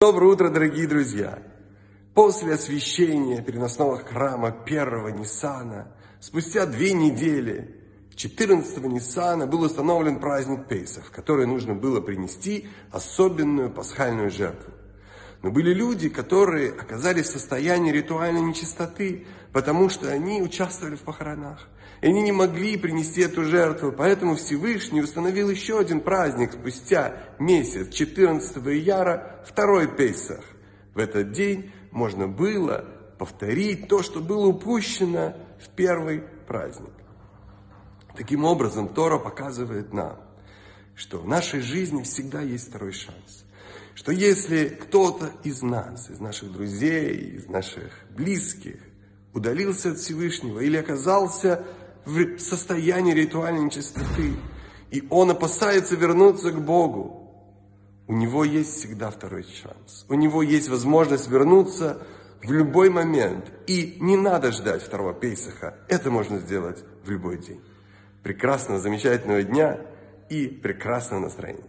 Доброе утро, дорогие друзья! После освящения переносного храма первого Ниссана, спустя две недели, 14 Ниссана был установлен праздник Пейсов, который нужно было принести особенную пасхальную жертву. Но были люди, которые оказались в состоянии ритуальной нечистоты, потому что они участвовали в похоронах. И они не могли принести эту жертву, поэтому Всевышний установил еще один праздник спустя месяц, 14 ияра, второй Пейсах. В этот день можно было повторить то, что было упущено в первый праздник. Таким образом, Тора показывает нам, что в нашей жизни всегда есть второй шанс. Что если кто-то из нас, из наших друзей, из наших близких, удалился от Всевышнего или оказался в состоянии ритуальной нечистоты, и он опасается вернуться к Богу, у него есть всегда второй шанс. У него есть возможность вернуться в любой момент. И не надо ждать второго Пейсаха. Это можно сделать в любой день. Прекрасного, замечательного дня и прекрасного настроения.